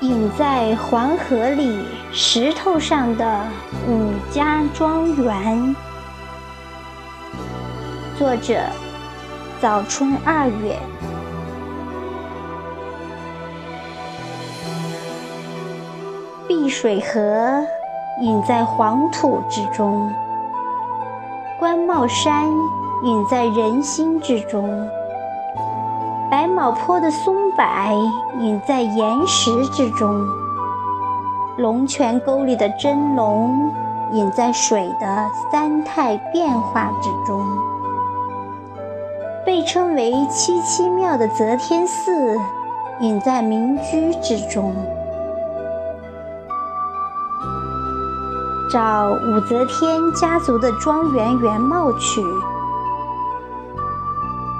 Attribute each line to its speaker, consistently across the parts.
Speaker 1: 隐在黄河里石头上的武家庄园，作者：早春二月。碧水河隐在黄土之中，官帽山隐在人心之中。白毛坡的松柏隐在岩石之中，龙泉沟里的真龙隐在水的三态变化之中。被称为七七庙的则天寺隐在民居之中。照武则天家族的庄园原貌去。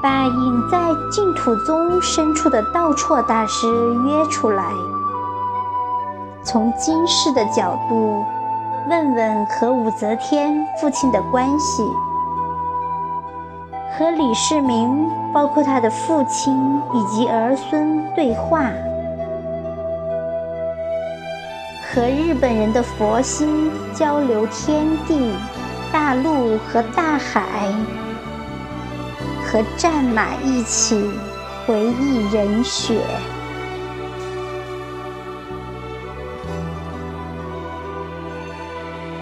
Speaker 1: 把隐在净土宗深处的道绰大师约出来，从今世的角度问问和武则天父亲的关系，和李世民包括他的父亲以及儿孙对话，和日本人的佛心交流天地、大陆和大海。和战马一起回忆人血，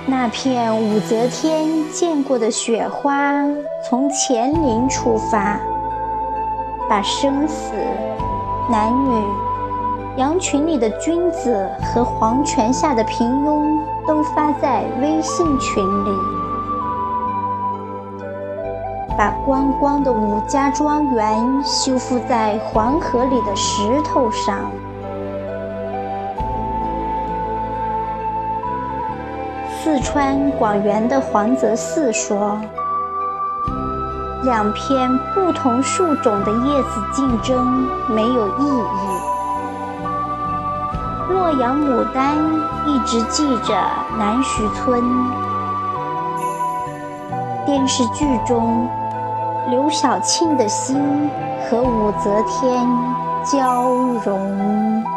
Speaker 1: 那片武则天见过的雪花，从乾陵出发，把生死、男女、羊群里的君子和黄泉下的平庸，都发在微信群里。把光光的武家庄园修复在黄河里的石头上。四川广元的黄泽寺说：“两片不同树种的叶子竞争没有意义。”洛阳牡丹一直记着南徐村。电视剧中。刘晓庆的心和武则天交融。